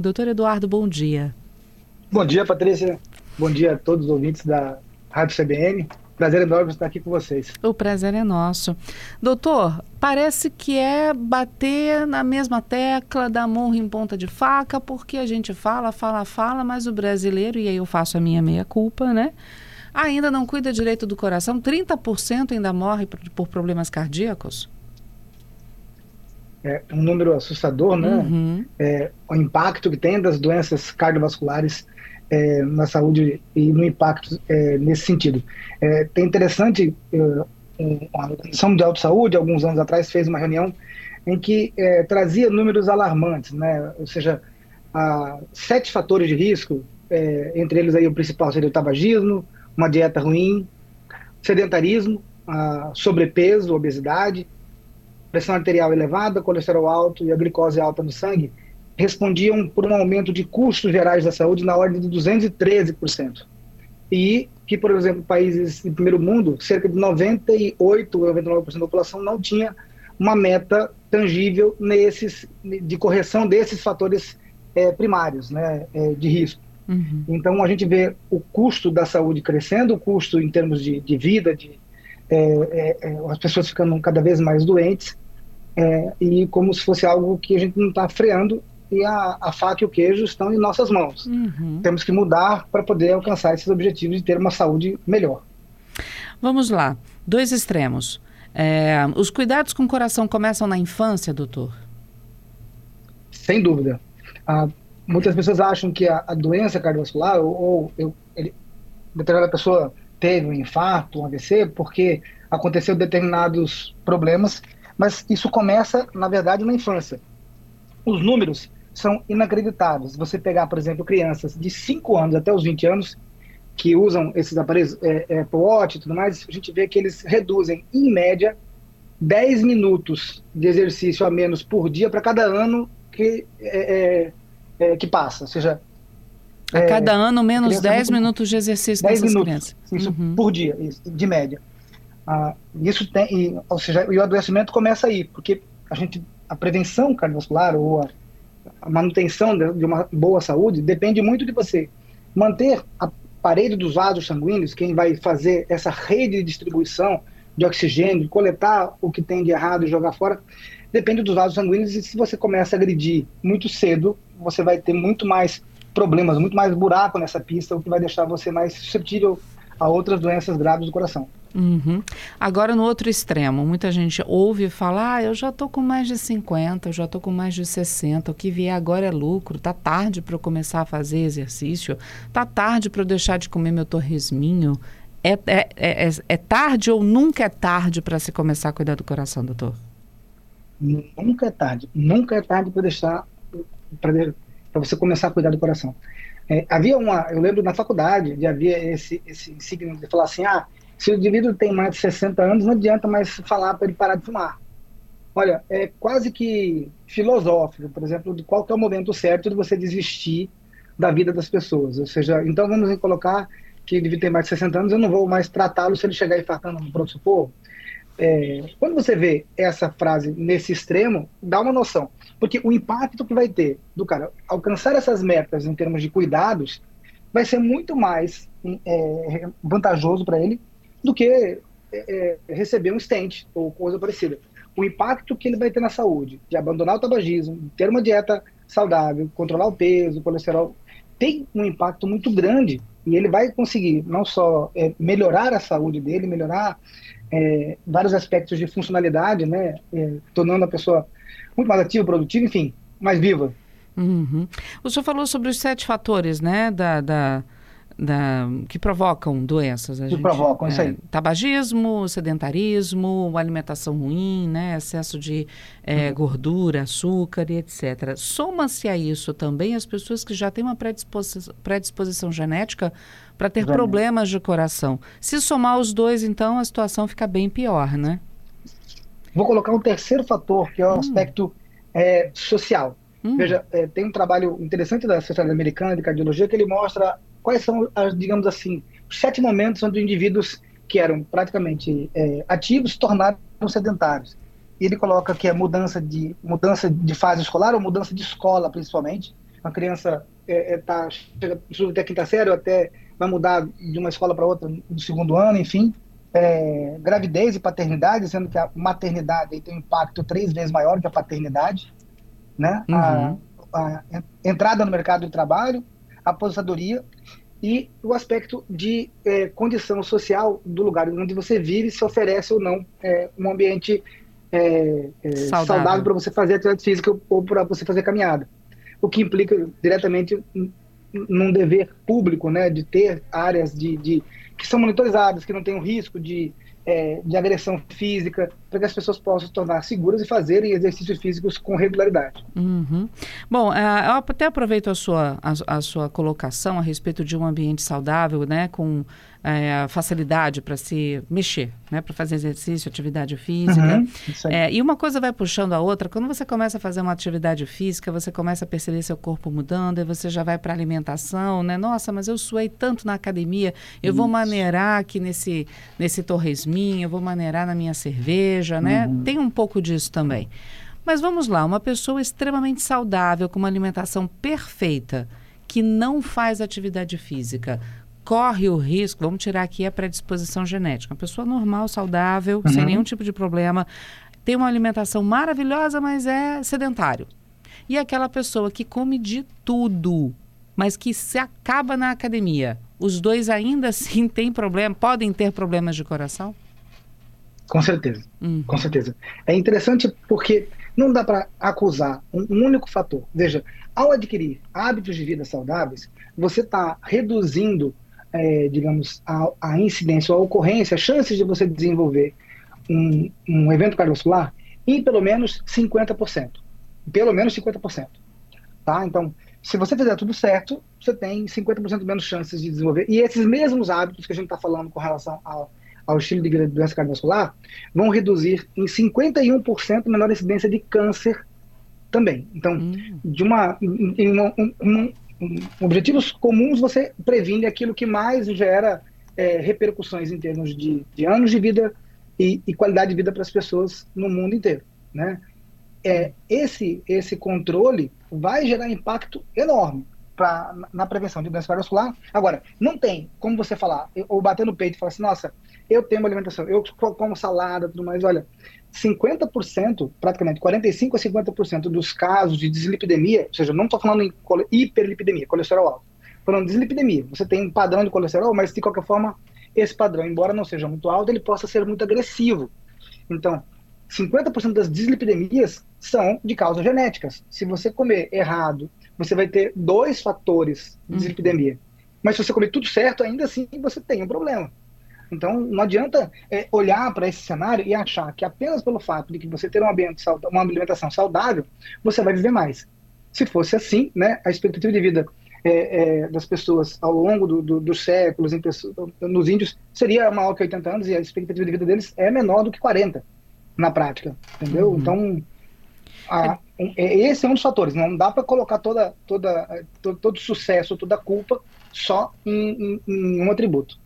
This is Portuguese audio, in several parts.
Doutor Eduardo, bom dia. Bom dia, Patrícia. Bom dia a todos os ouvintes da Rádio CBN. Prazer enorme estar aqui com vocês. O prazer é nosso. Doutor, parece que é bater na mesma tecla, dar murro em ponta de faca, porque a gente fala, fala, fala, mas o brasileiro, e aí eu faço a minha meia-culpa, né? Ainda não cuida direito do coração. 30% ainda morre por problemas cardíacos? É um número assustador, né? Uhum. É, o impacto que tem das doenças cardiovasculares é, na saúde e no impacto é, nesse sentido. É, tem interessante, é, a Organização Mundial de Saúde, alguns anos atrás, fez uma reunião em que é, trazia números alarmantes, né? Ou seja, sete fatores de risco, é, entre eles aí o principal seria o tabagismo, uma dieta ruim, sedentarismo, sobrepeso, obesidade, pressão arterial elevada, colesterol alto e a glicose alta no sangue, respondiam por um aumento de custos gerais da saúde na ordem de 213%. E que, por exemplo, países do primeiro mundo, cerca de 98 ou 99% da população não tinha uma meta tangível nesses, de correção desses fatores é, primários né, é, de risco. Uhum. Então, a gente vê o custo da saúde crescendo, o custo em termos de, de vida, de é, as pessoas ficando cada vez mais doentes, é, e como se fosse algo que a gente não está freando e a, a, faca e o queijo estão em nossas mãos. Uhum. Temos que mudar para poder alcançar esses objetivos de ter uma saúde melhor. Vamos lá, dois extremos. É, os cuidados com o coração começam na infância, doutor? Sem dúvida. Ah, muitas pessoas acham que a, a doença cardiovascular ou, ou eu, ele, determinada pessoa teve um infarto, um AVC, porque aconteceu determinados problemas mas isso começa, na verdade, na infância. Os números são inacreditáveis. Você pegar, por exemplo, crianças de 5 anos até os 20 anos que usam esses aparelhos é, é, Apple Watch e tudo mais, a gente vê que eles reduzem, em média, 10 minutos de exercício a menos por dia para cada ano que, é, é, é, que passa. Ou seja, a cada ano, menos 10 minutos de exercício 10 dessas minutos, crianças. Isso uhum. por dia, isso, de média. Ah, isso tem, e, ou seja, e o adoecimento começa aí, porque a gente, a prevenção cardiovascular ou a, a manutenção de, de, uma boa saúde depende muito de você manter a parede dos vasos sanguíneos, quem vai fazer essa rede de distribuição de oxigênio, coletar o que tem de errado e jogar fora, depende dos vasos sanguíneos e se você começa a agredir muito cedo, você vai ter muito mais problemas, muito mais buraco nessa pista, o que vai deixar você mais suscetível a outras doenças graves do coração. Uhum. Agora, no outro extremo, muita gente ouve falar: ah, eu já estou com mais de 50, eu já estou com mais de 60, o que vier agora é lucro, tá tarde para eu começar a fazer exercício, tá tarde para eu deixar de comer meu torresminho. É, é, é, é tarde ou nunca é tarde para se começar a cuidar do coração, doutor? Nunca é tarde. Nunca é tarde para deixar para você começar a cuidar do coração. É, havia uma, eu lembro na faculdade, de havia esse, esse signo de falar assim: ah, se o indivíduo tem mais de 60 anos, não adianta mais falar para ele parar de fumar. Olha, é quase que filosófico, por exemplo, de qual é o momento certo de você desistir da vida das pessoas. Ou seja, então vamos colocar que ele tem mais de 60 anos, eu não vou mais tratá-lo se ele chegar infartando no pronto-socorro. É, quando você vê essa frase nesse extremo, dá uma noção. Porque o impacto que vai ter do cara alcançar essas metas em termos de cuidados vai ser muito mais é, vantajoso para ele do que é, é, receber um stent ou coisa parecida. O impacto que ele vai ter na saúde, de abandonar o tabagismo, ter uma dieta saudável, controlar o peso, o colesterol, tem um impacto muito grande e ele vai conseguir não só é, melhorar a saúde dele, melhorar é, vários aspectos de funcionalidade, né, é, tornando a pessoa muito mais ativa, produtiva, enfim, mais viva. Uhum. O senhor falou sobre os sete fatores, né, da, da da, que provocam doenças. Que gente, provocam, é, isso aí. Tabagismo, sedentarismo, alimentação ruim, né, excesso de é, uhum. gordura, açúcar e etc. Soma-se a isso também as pessoas que já têm uma predisposição, predisposição genética para ter problemas de coração. Se somar os dois, então, a situação fica bem pior, né? Vou colocar um terceiro fator, que é o hum. aspecto é, social. Hum. Veja, é, tem um trabalho interessante da Sociedade Americana de Cardiologia que ele mostra quais são, as, digamos assim, os sete momentos onde indivíduos que eram praticamente é, ativos tornaram sedentários. E ele coloca que é mudança de mudança de fase escolar ou mudança de escola, principalmente, uma criança é, é, tá, chega até quinta série, ou até vai mudar de uma escola para outra no segundo ano, enfim. É, gravidez e paternidade, sendo que a maternidade tem um impacto três vezes maior que a paternidade, né? Uhum. A, a, entrada no mercado de trabalho, aposentadoria e o aspecto de é, condição social do lugar onde você vive, se oferece ou não é, um ambiente é, é saudável, saudável para você fazer atividade física ou para você fazer caminhada. O que implica diretamente num dever público, né, de ter áreas de, de que são monitorizadas, que não tem o risco de é, de agressão física, para que as pessoas possam se tornar seguras e fazerem exercícios físicos com regularidade. Uhum. Bom, é, eu até aproveito a sua, a, a, sua colocação a respeito de um ambiente saudável, né, com é, facilidade para se mexer, né, para fazer exercício, atividade física. Uhum, é, e uma coisa vai puxando a outra. Quando você começa a fazer uma atividade física, você começa a perceber seu corpo mudando, e você já vai para alimentação, né? Nossa, mas eu suei tanto na academia, eu Isso. vou maneirar aqui nesse, nesse torresminho, eu vou maneirar na minha cerveja, né? Uhum. Tem um pouco disso também. Mas vamos lá, uma pessoa extremamente saudável, com uma alimentação perfeita, que não faz atividade física, corre o risco, vamos tirar aqui a predisposição genética. Uma pessoa normal, saudável, uhum. sem nenhum tipo de problema, tem uma alimentação maravilhosa, mas é sedentário. E aquela pessoa que come de tudo, mas que se acaba na academia, os dois ainda assim têm problema, podem ter problemas de coração? Com certeza, uhum. com certeza. É interessante porque não dá para acusar um, um único fator. Veja, ao adquirir hábitos de vida saudáveis, você está reduzindo é, digamos, a, a incidência ou a ocorrência, as chances de você desenvolver um, um evento cardiovascular em pelo menos 50%. Pelo menos 50%. Tá? Então, se você fizer tudo certo, você tem 50% menos chances de desenvolver. E esses mesmos hábitos que a gente está falando com relação ao, ao estilo de vida de doença cardiovascular vão reduzir em 51% menor incidência de câncer também. Então, hum. de uma, em, uma, um, objetivos comuns você previne aquilo que mais gera é, repercussões em termos de, de anos de vida e, e, qualidade de vida para as pessoas no mundo inteiro, né? É, esse, esse controle vai gerar impacto enorme pra, na prevenção de doença cardiovascular. Agora, não tem como você falar, ou bater no peito e falar assim, nossa, eu tenho uma alimentação, eu como salada tudo mais, olha, 50%, praticamente 45% a 50% dos casos de dislipidemia, ou seja, não estou falando em hiperlipidemia, colesterol alto, falando de dislipidemia. Você tem um padrão de colesterol, mas de qualquer forma, esse padrão, embora não seja muito alto, ele possa ser muito agressivo. Então, 50% das dislipidemias são de causas genéticas. Se você comer errado, você vai ter dois fatores de uhum. dislipidemia. Mas se você comer tudo certo, ainda assim você tem um problema. Então, não adianta é, olhar para esse cenário e achar que apenas pelo fato de que você ter um ambiente uma alimentação saudável, você vai viver mais. Se fosse assim, né, a expectativa de vida é, é, das pessoas ao longo do, do, dos séculos pessoas, nos índios seria maior que 80 anos e a expectativa de vida deles é menor do que 40 na prática, entendeu? Uhum. Então, a, é, esse é um dos fatores. Não dá para colocar toda, toda, todo, todo sucesso, toda culpa só em, em, em um atributo.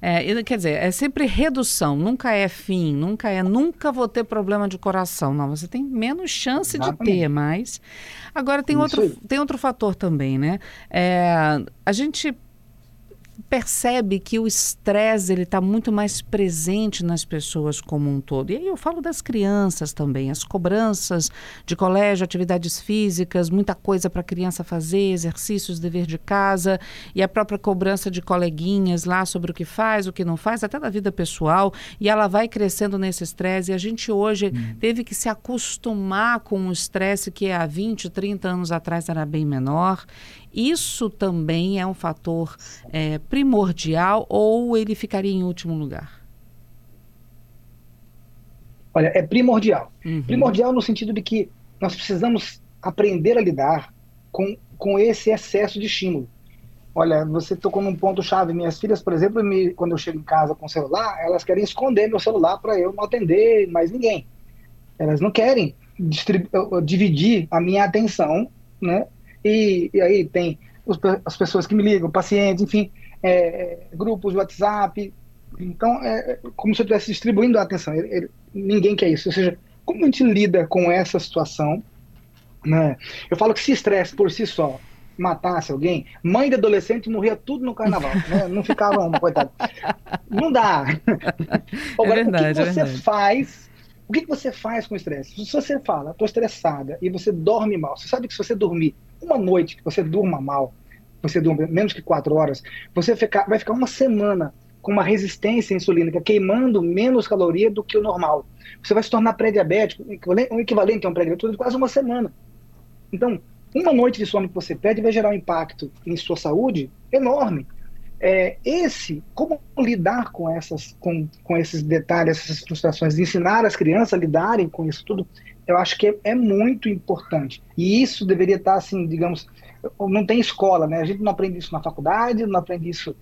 É, quer dizer, é sempre redução, nunca é fim, nunca é, nunca vou ter problema de coração. Não, você tem menos chance Exatamente. de ter, mas. Agora tem outro, tem outro fator também, né? É, a gente percebe que o estresse ele está muito mais presente nas pessoas como um todo. E aí eu falo das crianças também, as cobranças de colégio, atividades físicas, muita coisa para a criança fazer, exercícios, dever de casa e a própria cobrança de coleguinhas lá sobre o que faz, o que não faz, até da vida pessoal. E ela vai crescendo nesse estresse. E a gente hoje hum. teve que se acostumar com o estresse que há 20, 30 anos atrás era bem menor. Isso também é um fator é, primordial ou ele ficaria em último lugar? Olha, é primordial. Uhum. Primordial no sentido de que nós precisamos aprender a lidar com, com esse excesso de estímulo. Olha, você tocou num ponto-chave. Minhas filhas, por exemplo, me, quando eu chego em casa com o celular, elas querem esconder meu celular para eu não atender mais ninguém. Elas não querem dividir a minha atenção né, e, e aí tem os, as pessoas que me ligam, pacientes, enfim, é, grupos de WhatsApp. Então, é, é como se eu estivesse distribuindo a atenção. Ele, ele, ninguém quer isso. Ou seja, como a gente lida com essa situação Né? Eu falo que se estresse por si só matasse alguém, mãe de adolescente morria tudo no carnaval, né? Não ficava uma, coitada. Não dá. Agora, é verdade, o que você é faz? O que você faz com o estresse? Se você fala, estou estressada, e você dorme mal, você sabe que se você dormir uma noite, que você durma mal, você durma menos que quatro horas, você vai ficar uma semana com uma resistência insulínica, queimando menos caloria do que o normal. Você vai se tornar pré-diabético, um equivalente a um pré-diabético, quase uma semana. Então, uma noite de sono que você perde vai gerar um impacto em sua saúde enorme. É, esse, como lidar com, essas, com, com esses detalhes, essas frustrações, ensinar as crianças a lidarem com isso tudo, eu acho que é, é muito importante. E isso deveria estar, assim, digamos, não tem escola, né? A gente não aprende isso na faculdade, não aprende isso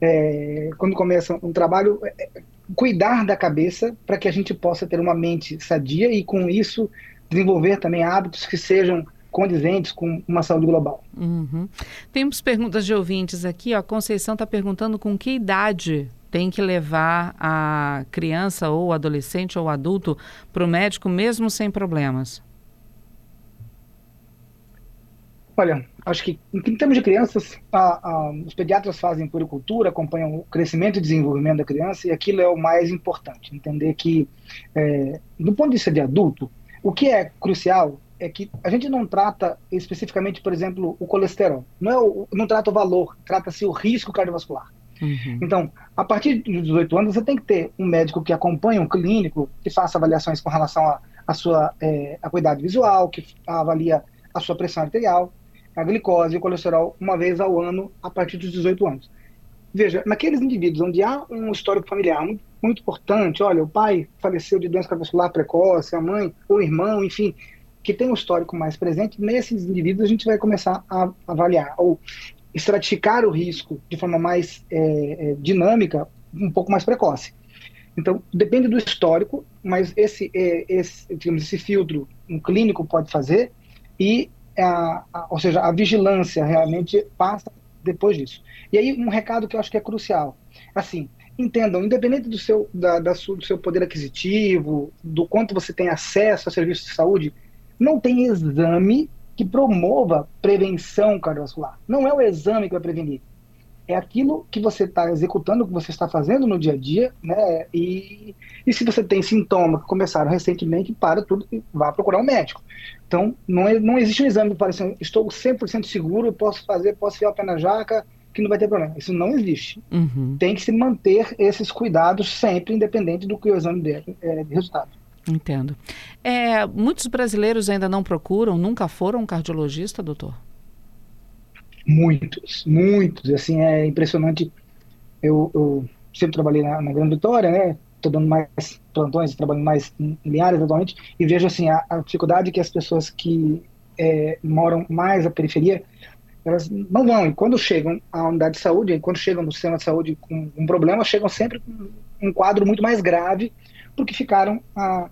é, quando começa um trabalho. É, é cuidar da cabeça para que a gente possa ter uma mente sadia e, com isso, desenvolver também hábitos que sejam condizentes com uma saúde global. Uhum. Temos perguntas de ouvintes aqui. Ó. A Conceição está perguntando com que idade tem que levar a criança ou adolescente ou adulto para o médico mesmo sem problemas? Olha, acho que em termos de crianças, a, a, os pediatras fazem puricultura, acompanham o crescimento e desenvolvimento da criança e aquilo é o mais importante. Entender que, é, do ponto de vista de adulto, o que é crucial é que a gente não trata especificamente, por exemplo, o colesterol. Não, é o, não trata o valor, trata-se o risco cardiovascular. Uhum. Então, a partir dos 18 anos, você tem que ter um médico que acompanhe, um clínico, que faça avaliações com relação à a, sua é, acuidade visual, que avalia a sua pressão arterial, a glicose e o colesterol uma vez ao ano a partir dos 18 anos. Veja, naqueles indivíduos onde há um histórico familiar muito, muito importante, olha, o pai faleceu de doença cardiovascular precoce, a mãe, o irmão, enfim, que tem um histórico mais presente, nesses indivíduos a gente vai começar a avaliar ou estratificar o risco de forma mais é, é, dinâmica, um pouco mais precoce. Então, depende do histórico, mas esse, é, esse, digamos, esse filtro um clínico pode fazer e, a, a, ou seja, a vigilância realmente passa depois disso. E aí, um recado que eu acho que é crucial. Assim, entendam, independente do seu, da, da, do seu poder aquisitivo, do quanto você tem acesso a serviços de saúde, não tem exame que promova prevenção cardiovascular. Não é o exame que vai prevenir. É aquilo que você está executando, que você está fazendo no dia a dia, né? E, e se você tem sintomas que começaram recentemente, para tudo e vá procurar um médico. Então, não, é, não existe um exame para assim, estou 100% seguro, posso fazer, posso ficar o pé na jaca, que não vai ter problema. Isso não existe. Uhum. Tem que se manter esses cuidados sempre, independente do que o exame der é, de resultado. Entendo. É, muitos brasileiros ainda não procuram, nunca foram um cardiologista, doutor? Muitos, muitos. Assim, é impressionante. Eu, eu sempre trabalhei na, na Grande Vitória, né? Estou dando mais plantões, trabalhando mais em, áreas atualmente, e vejo assim a, a dificuldade que as pessoas que é, moram mais à periferia elas não vão. E quando chegam à unidade de saúde, quando chegam no sistema de saúde com um problema, chegam sempre com um quadro muito mais grave porque ficaram à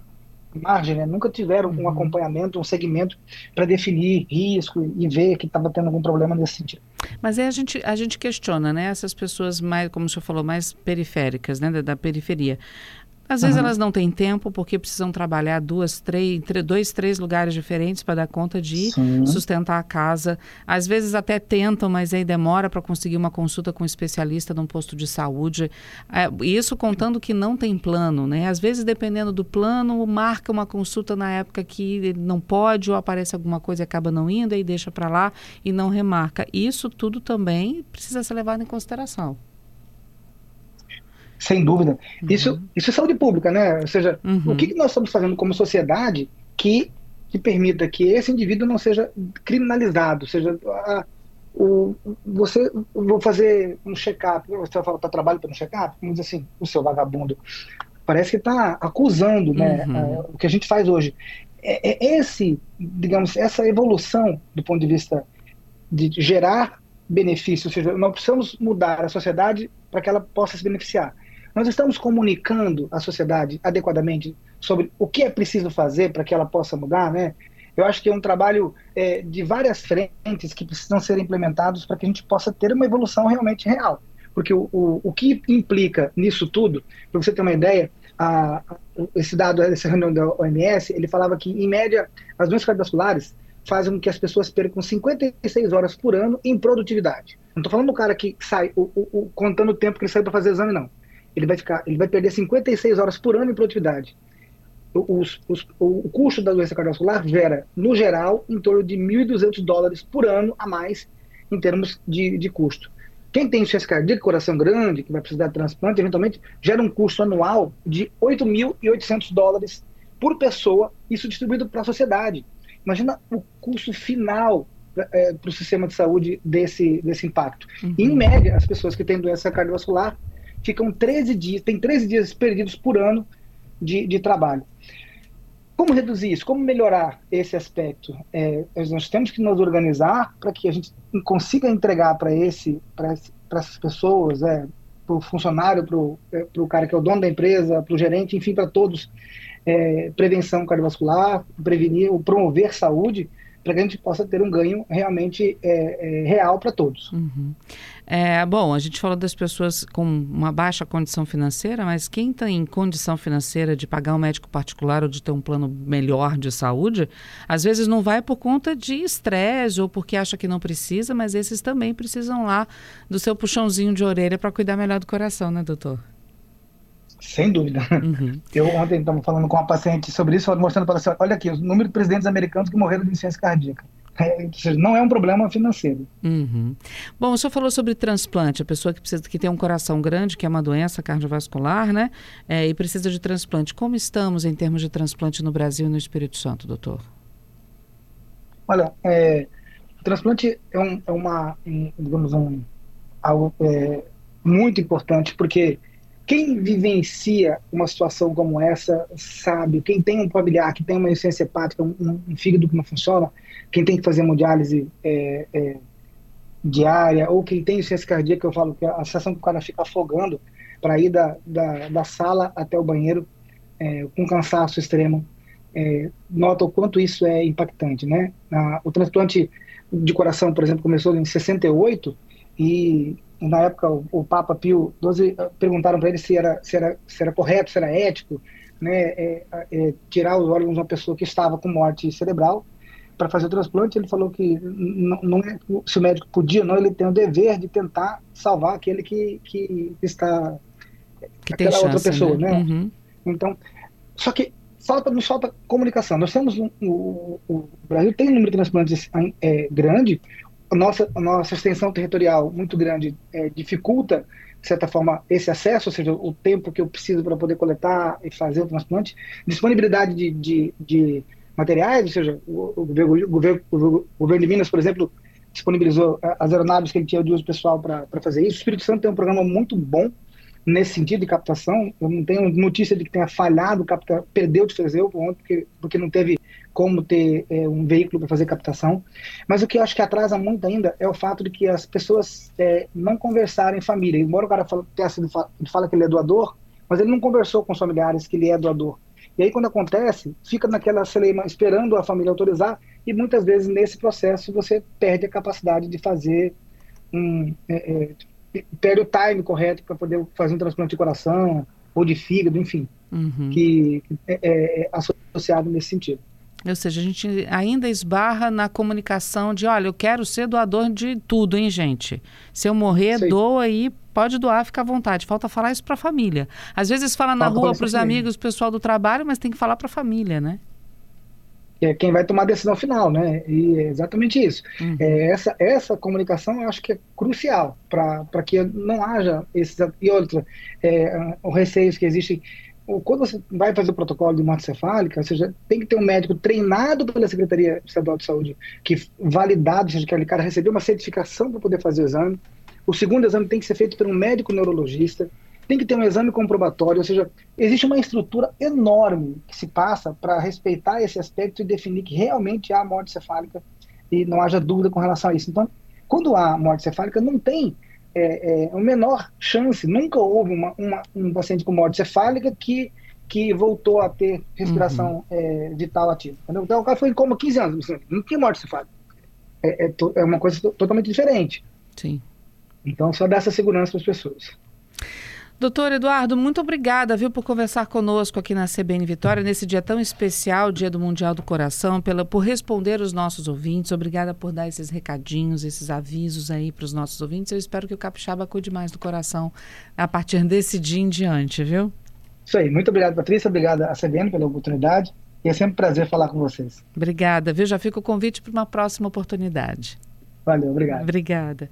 margem, né? nunca tiveram um uhum. acompanhamento, um segmento para definir risco e ver que estava tendo algum problema nesse sentido. Mas aí a gente, a gente questiona, né? Essas pessoas mais, como o senhor falou, mais periféricas, né? Da, da periferia. Às vezes uhum. elas não têm tempo porque precisam trabalhar duas, três, dois, três lugares diferentes para dar conta de Sim. sustentar a casa. Às vezes até tentam, mas aí demora para conseguir uma consulta com um especialista num posto de saúde. É, isso contando que não tem plano, né? Às vezes, dependendo do plano, marca uma consulta na época que não pode ou aparece alguma coisa e acaba não indo e deixa para lá e não remarca. Isso tudo também precisa ser levado em consideração sem dúvida. Uhum. Isso, isso é saúde pública, né? Ou seja, uhum. o que, que nós estamos fazendo como sociedade que, que permita que esse indivíduo não seja criminalizado, seja a, o, você vou fazer um check-up, você vai tá trabalho para um check-up, vamos dizer assim, o seu vagabundo parece que está acusando, né, uhum. o que a gente faz hoje. É, é, esse, digamos, essa evolução do ponto de vista de gerar benefício, ou seja, nós precisamos mudar a sociedade para que ela possa se beneficiar. Nós estamos comunicando à sociedade adequadamente sobre o que é preciso fazer para que ela possa mudar, né? Eu acho que é um trabalho é, de várias frentes que precisam ser implementados para que a gente possa ter uma evolução realmente real. Porque o, o, o que implica nisso tudo, para você ter uma ideia, a, esse dado, essa reunião da OMS, ele falava que, em média, as doenças cardiovasculares fazem com que as pessoas percam 56 horas por ano em produtividade. Não estou falando do cara que sai, o, o, o, contando o tempo que ele sai para fazer exame, não. Ele vai, ficar, ele vai perder 56 horas por ano em produtividade. Os, os, o custo da doença cardiovascular gera, no geral, em torno de 1.200 dólares por ano a mais em termos de, de custo. Quem tem insuficiência cardíaca, coração grande, que vai precisar de transplante, eventualmente gera um custo anual de 8.800 dólares por pessoa, isso distribuído para a sociedade. Imagina o custo final é, para o sistema de saúde desse, desse impacto. Uhum. Em média, as pessoas que têm doença cardiovascular ficam 13 dias, tem 13 dias perdidos por ano de, de trabalho. Como reduzir isso? Como melhorar esse aspecto? É, nós temos que nos organizar para que a gente consiga entregar para esse, para essas pessoas, é, para o funcionário, para o é, cara que é o dono da empresa, para o gerente, enfim, para todos, é, prevenção cardiovascular, prevenir promover saúde, para que a gente possa ter um ganho realmente é, é, real para todos. Uhum. É, bom, a gente falou das pessoas com uma baixa condição financeira, mas quem tem condição financeira de pagar um médico particular ou de ter um plano melhor de saúde, às vezes não vai por conta de estresse ou porque acha que não precisa, mas esses também precisam lá do seu puxãozinho de orelha para cuidar melhor do coração, né, doutor? Sem dúvida. Uhum. Eu ontem estava falando com uma paciente sobre isso, mostrando para ela, olha aqui, o número de presidentes americanos que morreram de insuficiência cardíaca. É, não é um problema financeiro. Uhum. Bom, o senhor falou sobre transplante, a pessoa que precisa que tem um coração grande, que é uma doença cardiovascular, né? É, e precisa de transplante. Como estamos em termos de transplante no Brasil e no Espírito Santo, doutor? Olha, é, o transplante é, um, é uma, um, digamos, um, algo é, muito importante, porque quem vivencia uma situação como essa sabe, quem tem um familiar que tem uma insuficiência hepática, um, um, fígado que não funciona, quem tem que fazer hemodiálise é, é, diária, ou quem tem insuficiência cardíaca, eu falo que a sensação que o cara fica afogando para ir da, da, da, sala até o banheiro é, com cansaço extremo, é, nota o quanto isso é impactante, né? o transplante de coração, por exemplo, começou em 68 e na época o, o Papa Pio XII eh, perguntaram para ele se era, se, era, se era correto, se era ético, né, é, é, tirar os órgãos de uma pessoa que estava com morte cerebral para fazer o transplante. Ele falou que não, não é, se o médico podia, não, ele tem o dever de tentar salvar aquele que, que está que aquela chance, outra pessoa, né? né? Uhum. Então, só que falta nos falta comunicação. Nós temos um, o, o Brasil tem um número de transplantes é, grande a nossa, a nossa extensão territorial muito grande é, dificulta, de certa forma, esse acesso, ou seja, o tempo que eu preciso para poder coletar e fazer o transplante, disponibilidade de, de, de materiais, ou seja, o, o, governo, o, governo, de Minas, por exemplo, disponibilizou as aeronaves que ele tinha de uso pessoal para fazer isso. O Espírito Santo tem um programa muito bom nesse sentido de captação. Eu não tenho notícia de que tenha falhado, captar, perdeu de fazer o ponto, porque, porque não teve como ter é, um veículo para fazer captação. Mas o que eu acho que atrasa muito ainda é o fato de que as pessoas é, não conversarem em família. Embora o cara fala, tenha sido, fala que ele é doador, mas ele não conversou com os familiares que ele é doador. E aí, quando acontece, fica naquela celeima esperando a família autorizar, e muitas vezes nesse processo você perde a capacidade de fazer um. É, perde o time correto para poder fazer um transplante de coração ou de fígado, enfim, uhum. que é, é, é associado nesse sentido. Ou seja, a gente ainda esbarra na comunicação de, olha, eu quero ser doador de tudo, hein, gente? Se eu morrer, Sim. doa aí, pode doar, fica à vontade. Falta falar isso para a família. Às vezes fala na Falta rua para os amigos, pessoal do trabalho, mas tem que falar para a família, né? É quem vai tomar a decisão final, né? E é exatamente isso. Uhum. É, essa, essa comunicação eu acho que é crucial para que não haja esses. E outra, é, os receios que existem quando você vai fazer o protocolo de morte cefálica, ou seja, tem que ter um médico treinado pela Secretaria Estadual de Saúde, que validado, ou seja, que aquele cara recebeu uma certificação para poder fazer o exame. O segundo exame tem que ser feito por um médico neurologista. Tem que ter um exame comprobatório, ou seja, existe uma estrutura enorme que se passa para respeitar esse aspecto e definir que realmente há morte cefálica e não haja dúvida com relação a isso. Então, quando há morte cefálica, não tem é, é, a menor chance, nunca houve uma, uma, um paciente com morte cefálica que, que voltou a ter respiração uhum. é, vital ativa. Entendeu? Então o cara foi em coma 15 anos, não tinha morte cefálica. É, é, é uma coisa totalmente diferente. Sim. Então só dá essa segurança para as pessoas. Doutor Eduardo, muito obrigada, viu, por conversar conosco aqui na CBN Vitória, nesse dia tão especial, Dia do Mundial do Coração, pela, por responder os nossos ouvintes. Obrigada por dar esses recadinhos, esses avisos aí para os nossos ouvintes. Eu espero que o Capixaba cuide mais do coração a partir desse dia em diante, viu? Isso aí. Muito obrigado, Patrícia. Obrigada à CBN pela oportunidade. E é sempre um prazer falar com vocês. Obrigada, viu? Já fica o convite para uma próxima oportunidade. Valeu, obrigado. Obrigada.